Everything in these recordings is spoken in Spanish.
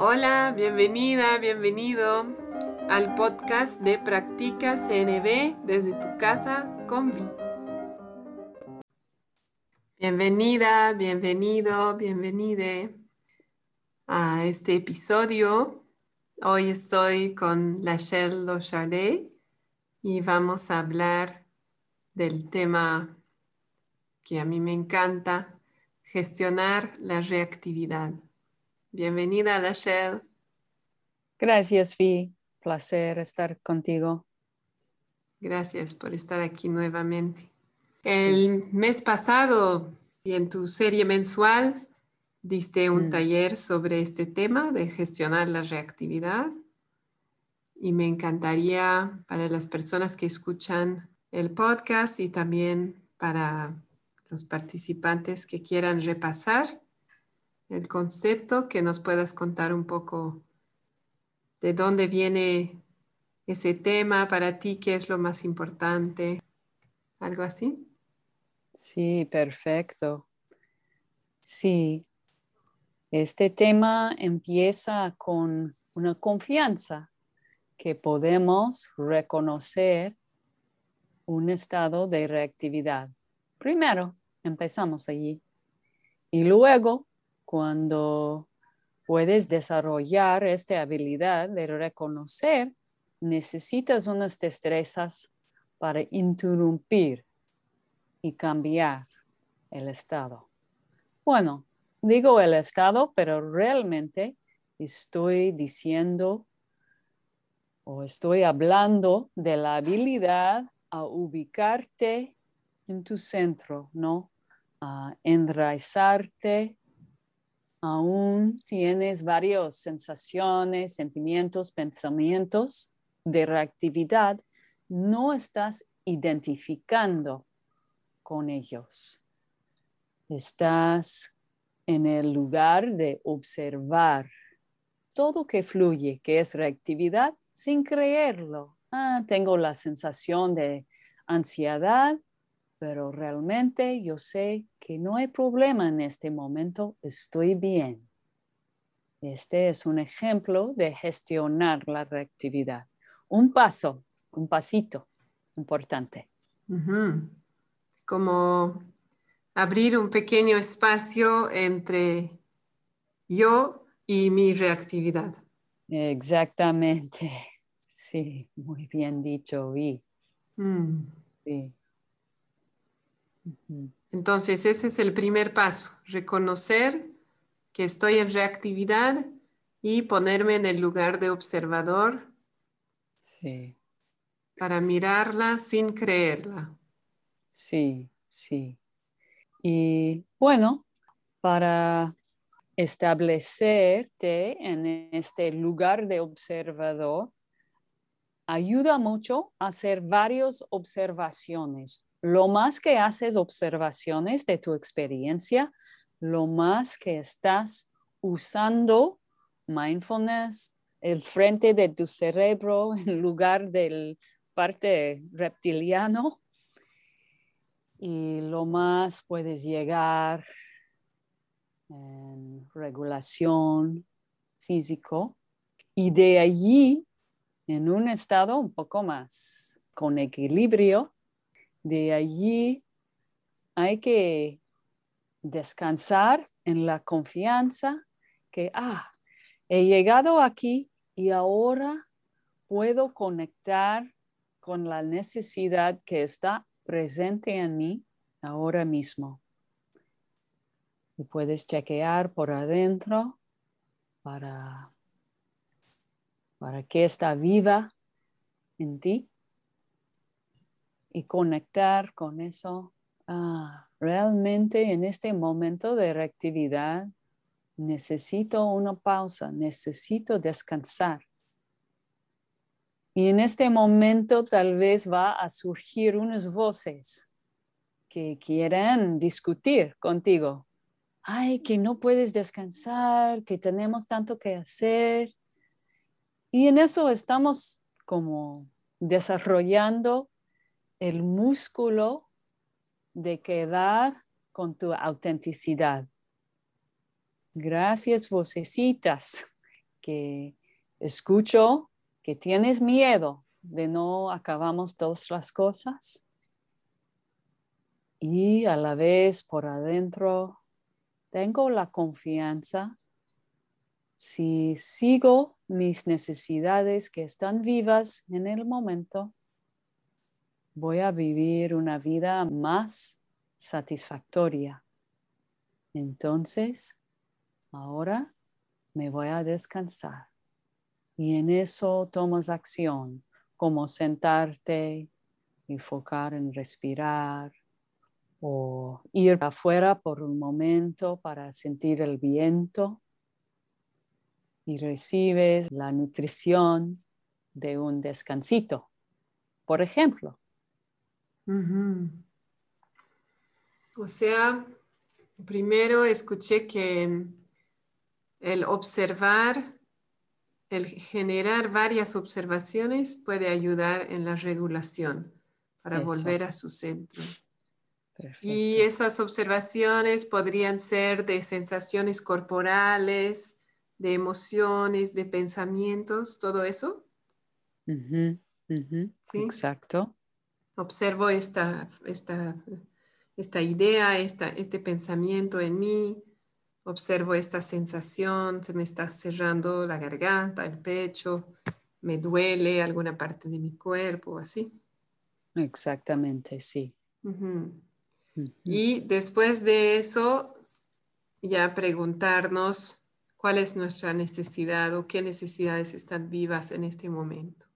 Hola, bienvenida, bienvenido al podcast de Practica CNB desde tu casa con Vi. Bienvenida, bienvenido, bienvenide a este episodio. Hoy estoy con Lachelle Lochardet y vamos a hablar del tema que a mí me encanta, gestionar la reactividad. Bienvenida, Lachelle. Gracias, Vi. Placer estar contigo. Gracias por estar aquí nuevamente. El mes pasado y en tu serie mensual diste un mm. taller sobre este tema de gestionar la reactividad y me encantaría para las personas que escuchan el podcast y también para los participantes que quieran repasar el concepto, que nos puedas contar un poco de dónde viene ese tema para ti, qué es lo más importante, algo así. Sí, perfecto. Sí, este tema empieza con una confianza que podemos reconocer un estado de reactividad. Primero, empezamos allí. Y luego cuando puedes desarrollar esta habilidad de reconocer, necesitas unas destrezas para interrumpir y cambiar el estado. Bueno, digo el estado, pero realmente estoy diciendo o estoy hablando de la habilidad a ubicarte en tu centro, ¿no? A enraizarte aún tienes varias sensaciones, sentimientos, pensamientos de reactividad, no estás identificando con ellos. Estás en el lugar de observar todo que fluye, que es reactividad, sin creerlo. Ah, tengo la sensación de ansiedad, pero realmente yo sé que no hay problema en este momento, estoy bien. Este es un ejemplo de gestionar la reactividad. Un paso, un pasito importante. Como abrir un pequeño espacio entre yo y mi reactividad. Exactamente. Sí, muy bien dicho, Vi. Mm. Sí. Entonces, ese es el primer paso, reconocer que estoy en reactividad y ponerme en el lugar de observador sí. para mirarla sin creerla. Sí, sí. Y bueno, para establecerte en este lugar de observador, ayuda mucho a hacer varias observaciones lo más que haces observaciones de tu experiencia, lo más que estás usando mindfulness, el frente de tu cerebro en lugar del parte reptiliano, y lo más puedes llegar en regulación físico y de allí en un estado un poco más con equilibrio de allí hay que descansar en la confianza que, ah, he llegado aquí y ahora puedo conectar con la necesidad que está presente en mí ahora mismo. Y puedes chequear por adentro para, para que está viva en ti y conectar con eso. Ah, realmente en este momento de reactividad necesito una pausa, necesito descansar. Y en este momento tal vez va a surgir unas voces que quieren discutir contigo. Ay, que no puedes descansar, que tenemos tanto que hacer. Y en eso estamos como desarrollando el músculo de quedar con tu autenticidad. Gracias, vocecitas que escucho que tienes miedo de no acabamos todas las cosas y a la vez por adentro tengo la confianza si sigo mis necesidades que están vivas en el momento, voy a vivir una vida más satisfactoria. Entonces, ahora me voy a descansar. Y en eso tomas acción, como sentarte, enfocar en respirar o ir afuera por un momento para sentir el viento y recibes la nutrición de un descansito, por ejemplo. O sea, primero escuché que el observar, el generar varias observaciones puede ayudar en la regulación para volver a su centro. Y esas observaciones podrían ser de sensaciones corporales, de emociones, de pensamientos, todo eso. Exacto. Observo esta, esta, esta idea, esta, este pensamiento en mí, observo esta sensación, se me está cerrando la garganta, el pecho, me duele alguna parte de mi cuerpo, así. Exactamente, sí. Y después de eso, ya preguntarnos cuál es nuestra necesidad o qué necesidades están vivas en este momento.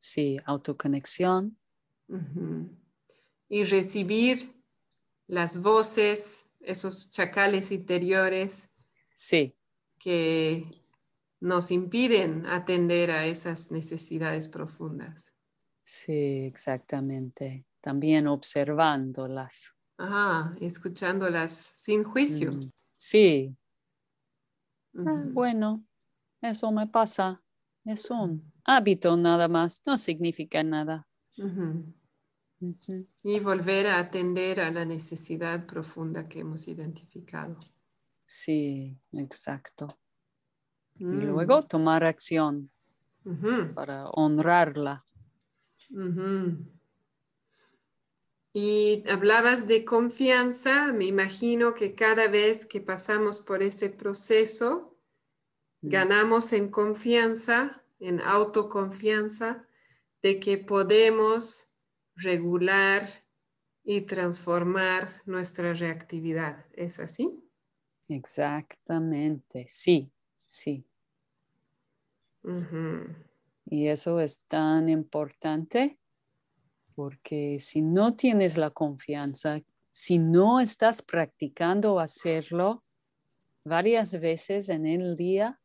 Sí, autoconexión. Y recibir las voces, esos chacales interiores. Sí. Que nos impiden atender a esas necesidades profundas. Sí, exactamente. También observándolas. Ajá, escuchándolas sin juicio. Mm. Sí. Ah, bueno, eso me pasa. Es un hábito nada más, no significa nada. Y volver a atender a la necesidad profunda que hemos identificado. Sí, exacto. Y mm. luego tomar acción para honrarla. Y hablabas de confianza, me imagino que cada vez que pasamos por ese proceso, mm. ganamos en confianza, en autoconfianza, de que podemos regular y transformar nuestra reactividad. ¿Es así? Exactamente, sí, sí. Y eso es tan importante porque si no tienes la confianza, si no estás practicando hacerlo varias veces en el día,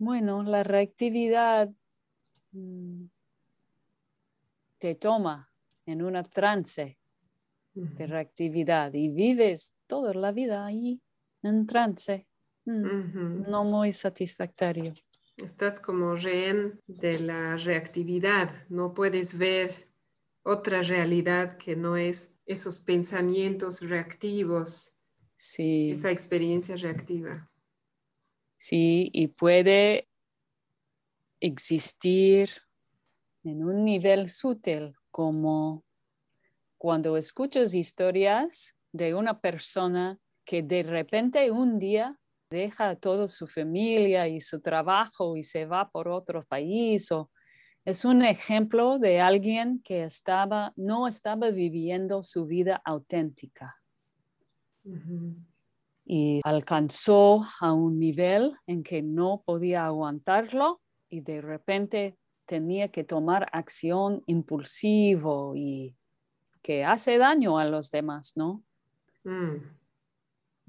bueno, la reactividad mm, te toma en una trance de reactividad y vives toda la vida ahí en trance, mm, no muy satisfactorio. Estás como rehén de la reactividad, no puedes ver otra realidad que no es esos pensamientos reactivos, sí. esa experiencia reactiva. Sí, y puede existir en un nivel sutil, como cuando escuchas historias de una persona que de repente un día deja a toda su familia y su trabajo y se va por otro país. es un ejemplo de alguien que estaba, no estaba viviendo su vida auténtica. Y alcanzó a un nivel en que no podía aguantarlo y de repente tenía que tomar acción impulsivo y que hace daño a los demás, ¿no? Mm.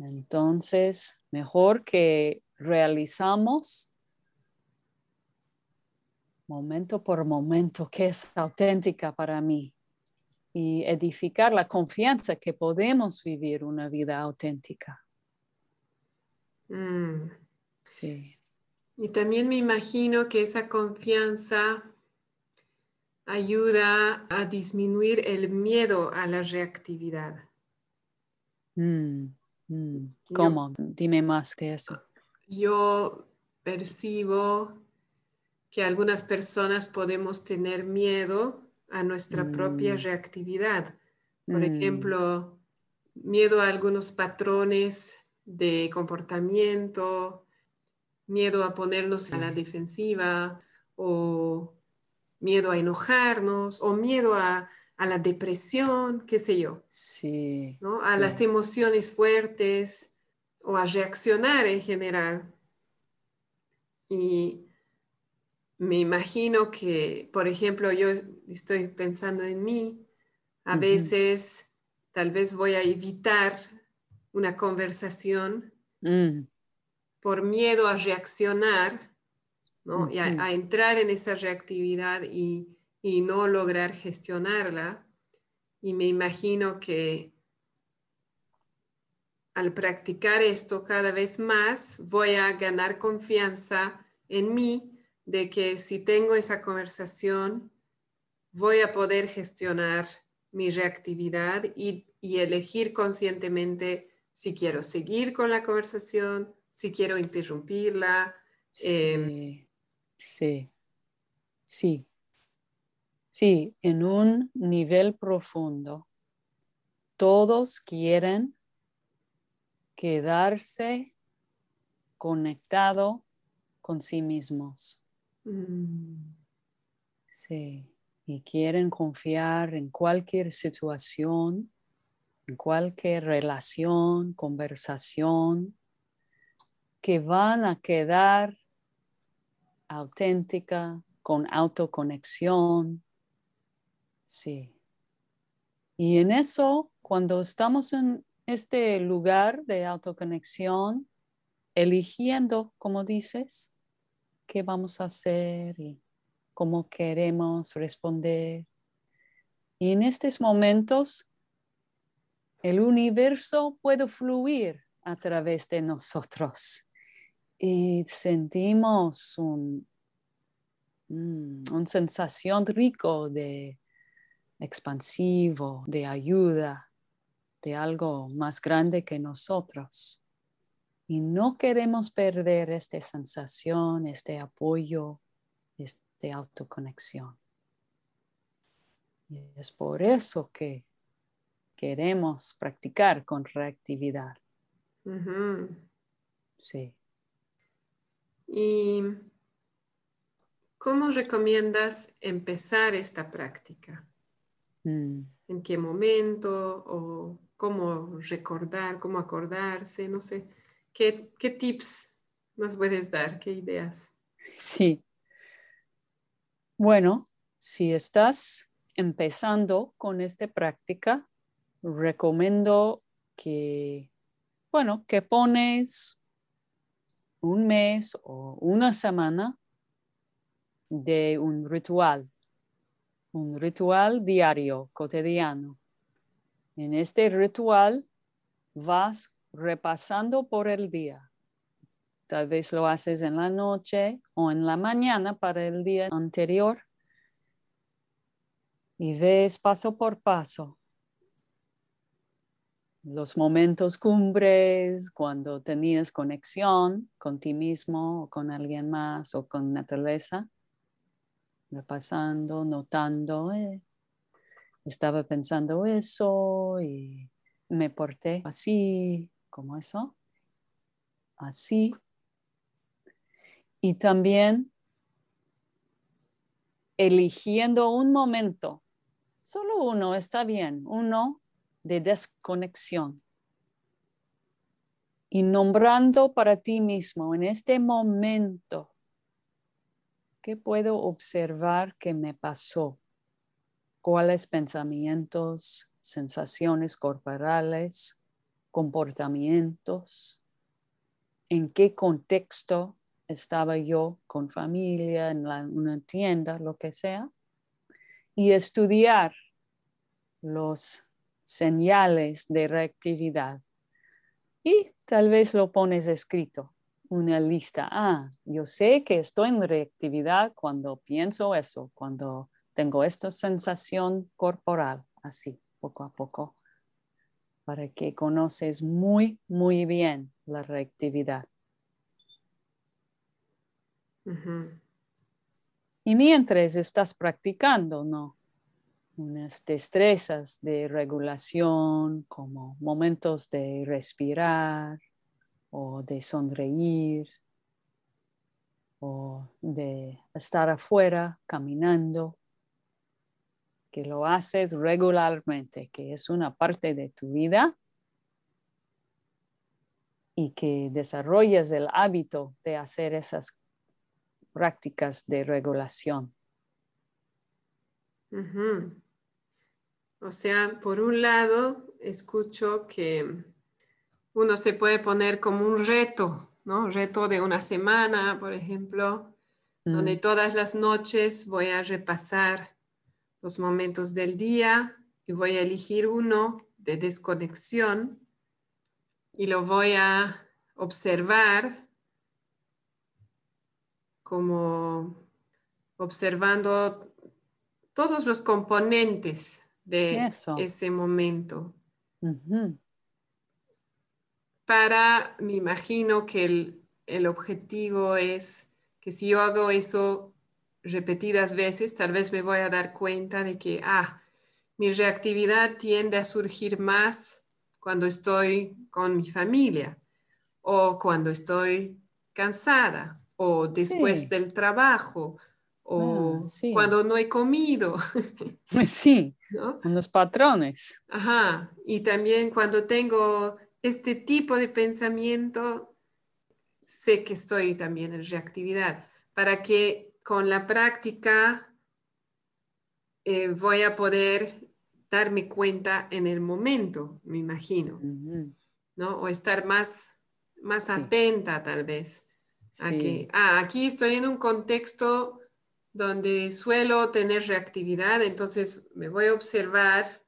Entonces, mejor que realizamos momento por momento que es auténtica para mí y edificar la confianza que podemos vivir una vida auténtica. Mm. Sí. Y también me imagino que esa confianza ayuda a disminuir el miedo a la reactividad. Mm. Mm, ¿Cómo? Dime más que eso. Yo percibo que algunas personas podemos tener miedo a nuestra propia reactividad. Por ejemplo, miedo a algunos patrones de comportamiento, miedo a ponernos a la defensiva o miedo a enojarnos o miedo a, a la depresión, qué sé yo, Sí. ¿no? A sí. las emociones fuertes o a reaccionar en general. Y me imagino que, por ejemplo, yo estoy pensando en mí, a veces tal vez voy a evitar una conversación Mm, por miedo a reaccionar, ¿no? Y a, a entrar en esa reactividad y, y no lograr gestionarla. Y me imagino que al practicar esto cada vez más, voy a ganar confianza en mí de que si tengo esa conversación, voy a poder gestionar mi reactividad y, y elegir conscientemente si quiero seguir con la conversación, si quiero interrumpirla. Sí, sí, sí, sí, en un nivel profundo, todos quieren quedarse conectado con sí mismos, mm, sí, y quieren confiar en cualquier situación, cualquier relación, conversación, que van a quedar auténtica, con autoconexión. Sí. Y en eso, cuando estamos en este lugar de autoconexión, eligiendo, como dices, qué vamos a hacer y cómo queremos responder. Y en estos momentos, el universo puede fluir a través de nosotros y sentimos un, mm, una sensación rico de expansivo, de ayuda, de algo más grande que nosotros. Y no queremos perder esta sensación, este apoyo, esta autoconexión. Y es por eso que queremos practicar con reactividad. Sí. ¿Y cómo recomiendas empezar esta práctica? Mm. ¿En qué momento? ¿O cómo recordar, cómo acordarse? No sé. ¿Qué, qué tips nos puedes dar? ¿Qué ideas? Sí. Bueno, si estás empezando con esta práctica, recomiendo que, bueno, que pones un mes o una semana de un ritual, un ritual diario, cotidiano. En este ritual vas repasando por el día. Tal vez lo haces en la noche o en la mañana para el día anterior. Y ves paso por paso los momentos cumbres, cuando tenías conexión con ti mismo o con alguien más o con naturaleza, repasando, notando, eh, estaba pensando eso y me porté así, como eso, así. Y también eligiendo un momento, solo uno está bien, uno de desconexión. Y nombrando para ti mismo en este momento, ¿qué puedo observar que me pasó? ¿Cuáles pensamientos, sensaciones corporales, comportamientos? ¿En qué contexto estaba yo con familia, en una tienda, lo que sea? Y estudiar los señales de reactividad. Y tal vez lo pones escrito, una lista. Ah, yo sé que estoy en reactividad cuando pienso eso, cuando tengo esta sensación corporal, así, poco a poco. para que conoces muy, muy bien la reactividad. Y mientras estás practicando, ¿no? Unas destrezas de regulación, como momentos de respirar o de sonreír o de estar afuera caminando, que lo haces regularmente, que es una parte de tu vida y que desarrolles el hábito de hacer esas prácticas de regulación. O sea, por un lado, escucho que uno se puede poner como un reto, ¿no? Reto de una semana, por ejemplo, donde mm. todas las noches voy a repasar los momentos del día y voy a elegir uno de desconexión y lo voy a observar como observando todos los componentes de ese momento. Para, me imagino que el, el objetivo es que si yo hago eso repetidas veces, tal vez me voy a dar cuenta de que, ah, mi reactividad tiende a surgir más cuando estoy con mi familia o cuando estoy cansada o después del trabajo o ah, cuando no he comido. Sí, con los patrones. Ajá, y también cuando tengo este tipo de pensamiento, sé que estoy también en reactividad, para que con la práctica eh, voy a poder darme cuenta en el momento, me imagino, ¿no? O estar más, más atenta tal vez ah, aquí estoy en un contexto donde suelo tener reactividad, entonces me voy a observar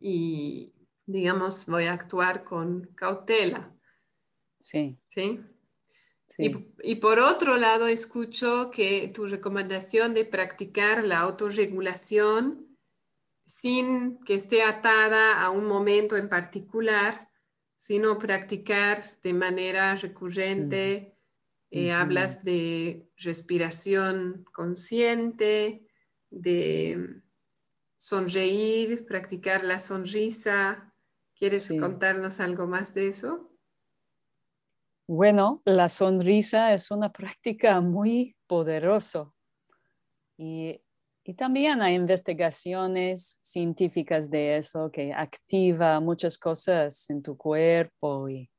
y, digamos, voy a actuar con cautela. Sí. ¿Sí? Y, por otro lado, escucho que tu recomendación de practicar la autorregulación sin que esté atada a un momento en particular, sino practicar de manera recurrente, eh, hablas de respiración consciente, de sonreír, practicar la sonrisa. ¿Quieres contarnos algo más de eso? Bueno, la sonrisa es una práctica muy poderosa y, también hay investigaciones científicas de eso que activa muchas cosas en tu cuerpo y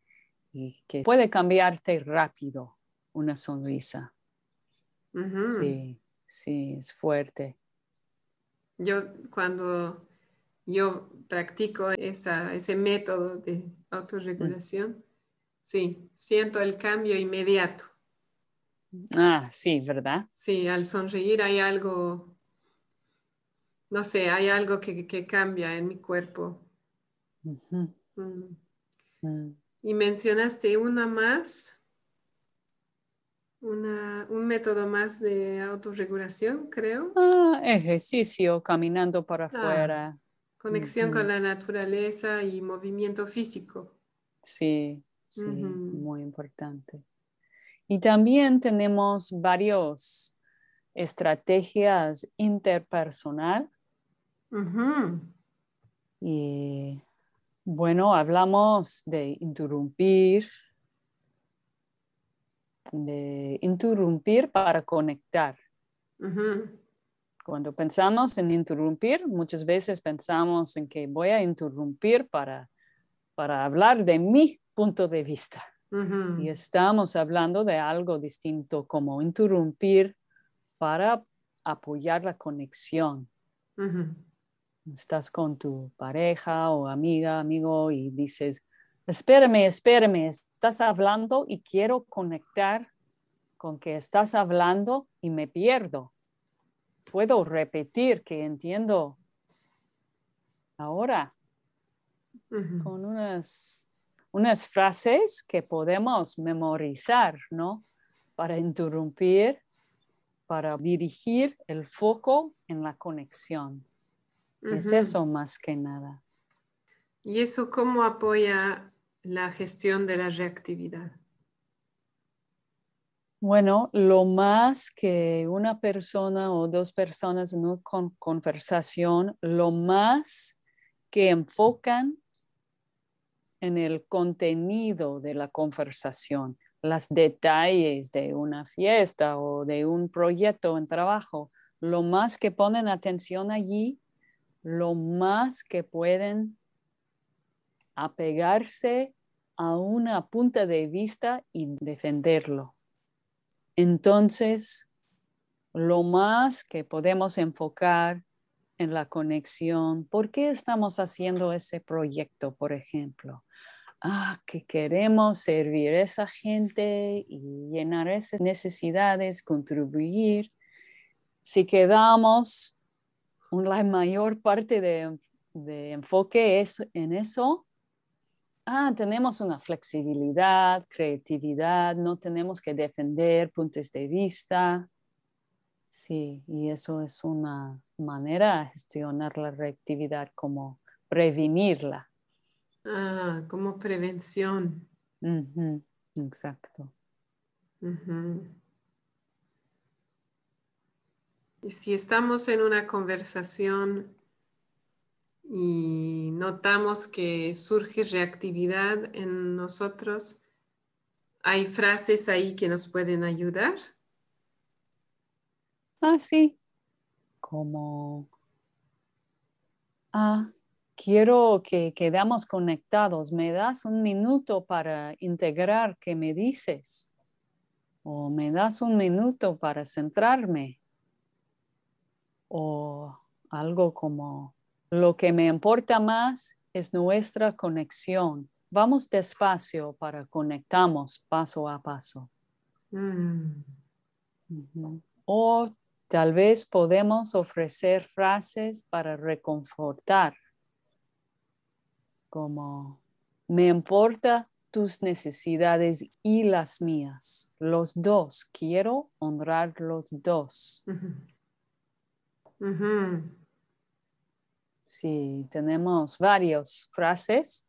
que puede cambiarte rápido una sonrisa. Sí, sí, es fuerte. Yo cuando yo practico ese método de autorregulación, sí, siento el cambio inmediato. Ah, sí, ¿verdad? Sí, al sonreír hay algo, no sé, hay algo que, cambia en mi cuerpo. Mm. Mm. Y mencionaste una más un método más de autorregulación, creo. Ah, ejercicio, caminando para ah, afuera. conexión con la naturaleza y movimiento físico. Sí, sí, muy importante. Y también tenemos varias estrategias interpersonal. Y bueno, hablamos de interrumpir, de interrumpir para conectar. Cuando pensamos en interrumpir, muchas veces pensamos en que voy a interrumpir para, para hablar de mi punto de vista. Y estamos hablando de algo distinto como interrumpir para apoyar la conexión. Estás con tu pareja o amiga, amigo y dices, espérame, espérame, estás hablando y quiero conectar con que estás hablando y me pierdo. Puedo repetir que entiendo ahora con unas, unas frases que podemos memorizar, ¿no? Para interrumpir, para dirigir el foco en la conexión. Es eso más que nada. ¿Y eso cómo apoya la gestión de la reactividad? Bueno, lo más que una persona o dos personas en una conversación, lo más que enfocan en el contenido de la conversación, los detalles de una fiesta o de un proyecto en trabajo, lo más que ponen atención allí, lo más que pueden apegarse a una punta de vista y defenderlo. Entonces, lo más que podemos enfocar en la conexión, ¿por qué estamos haciendo ese proyecto, por ejemplo? Ah, que queremos servir a esa gente y llenar esas necesidades, contribuir. Si quedamos la mayor parte de, de enfoque es en eso, ah, tenemos una flexibilidad, creatividad, no tenemos que defender puntos de vista. Sí, y eso es una manera de gestionar la reactividad, como prevenirla. Ah, como prevención. Exacto. Y si estamos en una conversación y notamos que surge reactividad en nosotros, ¿hay frases ahí que nos pueden ayudar? Ah, sí. Como, ah, quiero que quedamos conectados. ¿Me das un minuto para integrar qué me dices? ¿O me das un minuto para centrarme? ¿O algo como, lo que me importa más es nuestra conexión. Vamos despacio para conectamos paso a paso. Mm. O tal vez podemos ofrecer frases para reconfortar, como me importa tus necesidades y las mías. Los dos, quiero honrar los dos. Sí, tenemos varias frases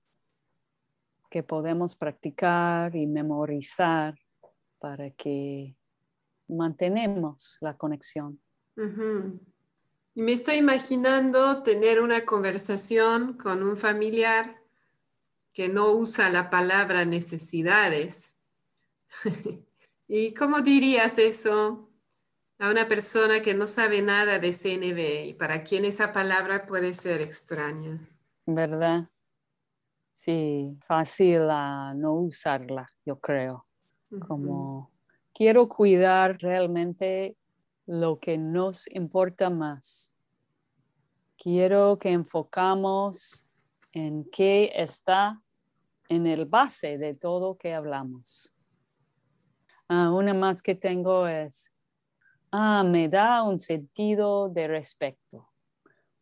que podemos practicar y memorizar para que mantenemos la conexión. Y me estoy imaginando tener una conversación con un familiar que no usa la palabra necesidades. ¿Y cómo dirías eso? A una persona que no sabe nada de CNB y para quien esa palabra puede ser extraña. ¿Verdad? Sí, fácil no usarla, yo creo. Como quiero cuidar realmente lo que nos importa más. Quiero que enfocamos en qué está en el base de todo que hablamos. Ah, una más que tengo es ah, me da un sentido de respeto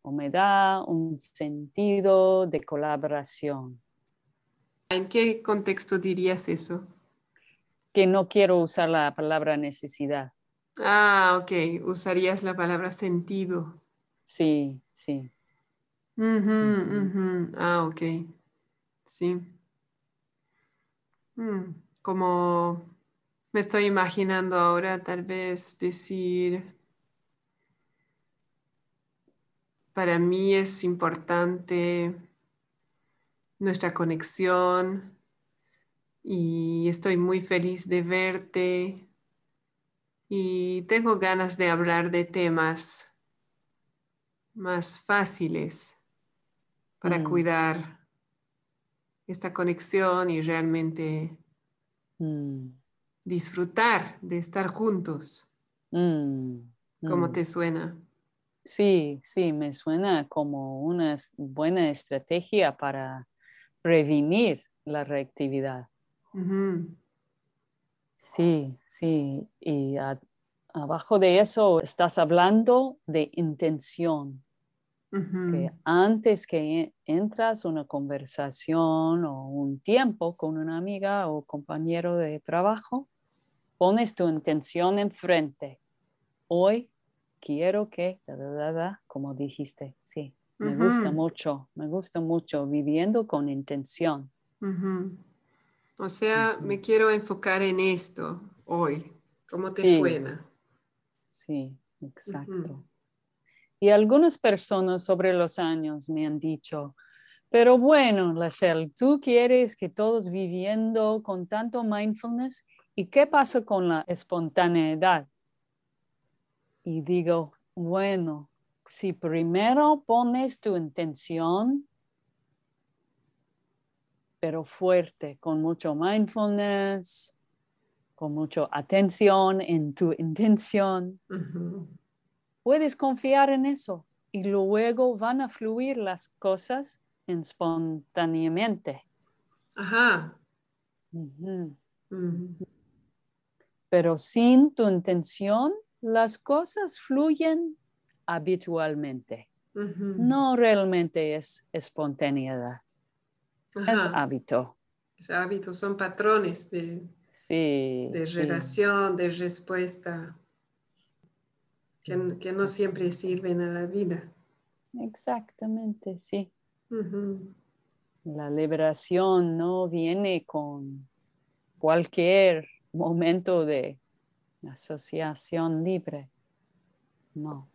o me da un sentido de colaboración. ¿En qué contexto dirías eso? Que no quiero usar la palabra necesidad. Ah, ok. Usarías la palabra sentido. Sí, sí. Ah, ok. Sí. Mm, como me estoy imaginando ahora tal vez decir, para mí es importante nuestra conexión y estoy muy feliz de verte y tengo ganas de hablar de temas más fáciles para mm. cuidar esta conexión y realmente mm disfrutar de estar juntos. Mm, ¿Cómo mm. te suena? Sí, sí, me suena como una buena estrategia para prevenir la reactividad. Sí, sí. Y abajo de eso estás hablando de intención. Que antes que entras una conversación o un tiempo con una amiga o compañero de trabajo, pones tu intención enfrente. Hoy quiero que, como dijiste, sí, Me gusta mucho, me gusta mucho viviendo con intención. O sea, me quiero enfocar en esto hoy. ¿Cómo te suena? Sí, exacto. Y algunas personas sobre los años me han dicho, pero bueno, Lachelle, tú quieres que todos viviendo con tanto mindfulness, ¿y qué pasa con la espontaneidad? Y digo, bueno, si primero pones tu intención, pero fuerte, con mucho mindfulness, con mucha atención en tu intención, puedes confiar en eso y luego van a fluir las cosas espontáneamente. Ajá. Pero sin tu intención, las cosas fluyen habitualmente. No realmente es espontaneidad. Es hábito. Es hábito, son patrones de, de relación, de respuesta, que, que no siempre sirven a la vida. Exactamente, sí. La liberación no viene con cualquier momento de asociación libre. No.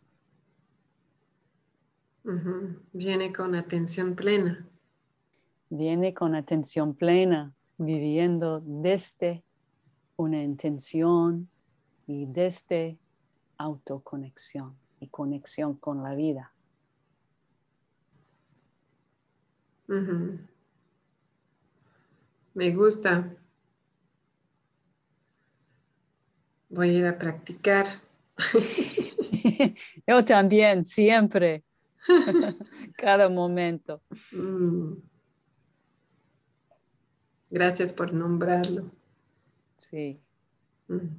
Viene con atención plena. Viene con atención plena, viviendo desde una intención y desde autoconexión y conexión con la vida. Me gusta. Voy a ir a practicar. Yo también, siempre. Cada momento. Mm. Gracias por nombrarlo. Sí. Mm.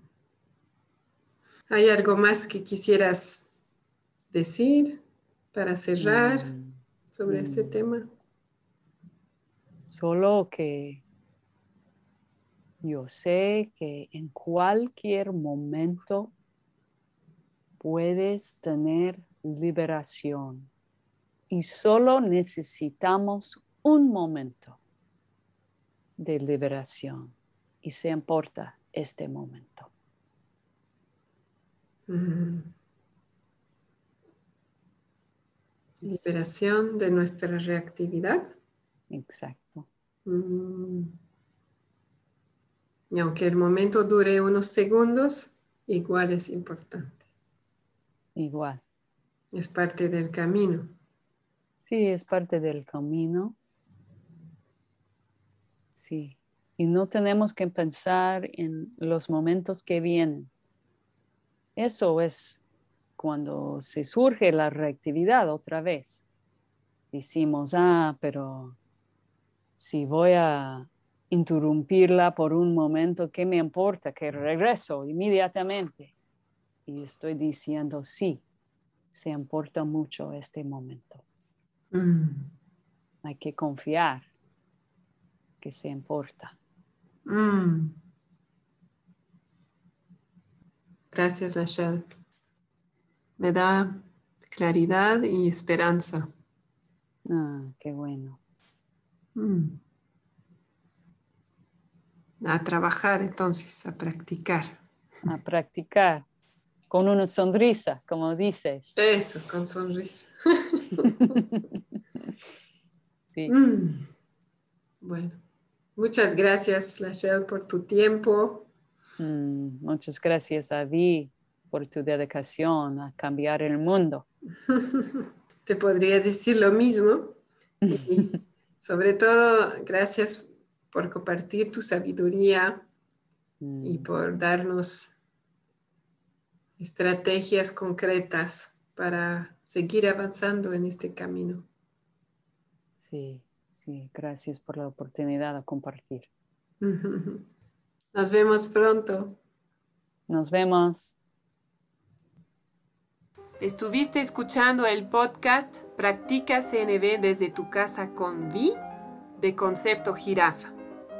¿Hay algo más que quisieras decir para cerrar mm. sobre este tema? Solo que yo sé que en cualquier momento puedes tener liberación y solo necesitamos un momento de liberación y se importa este momento. Liberación de nuestra reactividad. Exacto. Mm. Y aunque el momento dure unos segundos, igual es importante. Igual. Es parte del camino. Sí, es parte del camino. Sí. Y no tenemos que pensar en los momentos que vienen. Eso es cuando se surge la reactividad otra vez. Decimos, ah, pero si voy a interrumpirla por un momento, ¿qué me importa? Que regreso inmediatamente. Y estoy diciendo, sí, se importa mucho este momento. Mm. Hay que confiar que se importa. Mm. Gracias, Rachel. Me da claridad y esperanza. Ah, qué bueno. Mm. A trabajar entonces, a practicar. A practicar. Con una sonrisa, como dices. Eso, con sonrisa. Mm. Bueno, muchas gracias, Lachelle, por tu tiempo. Mm, muchas gracias a ti por tu dedicación a cambiar el mundo. Te podría decir lo mismo. Sobre todo, gracias por compartir tu sabiduría y mm. por darnos estrategias concretas para seguir avanzando en este camino. Sí, sí, gracias por la oportunidad de compartir. Nos vemos pronto. Nos vemos. Estuviste escuchando el podcast Practica CNB desde tu casa con Vi de Concepto Jirafa.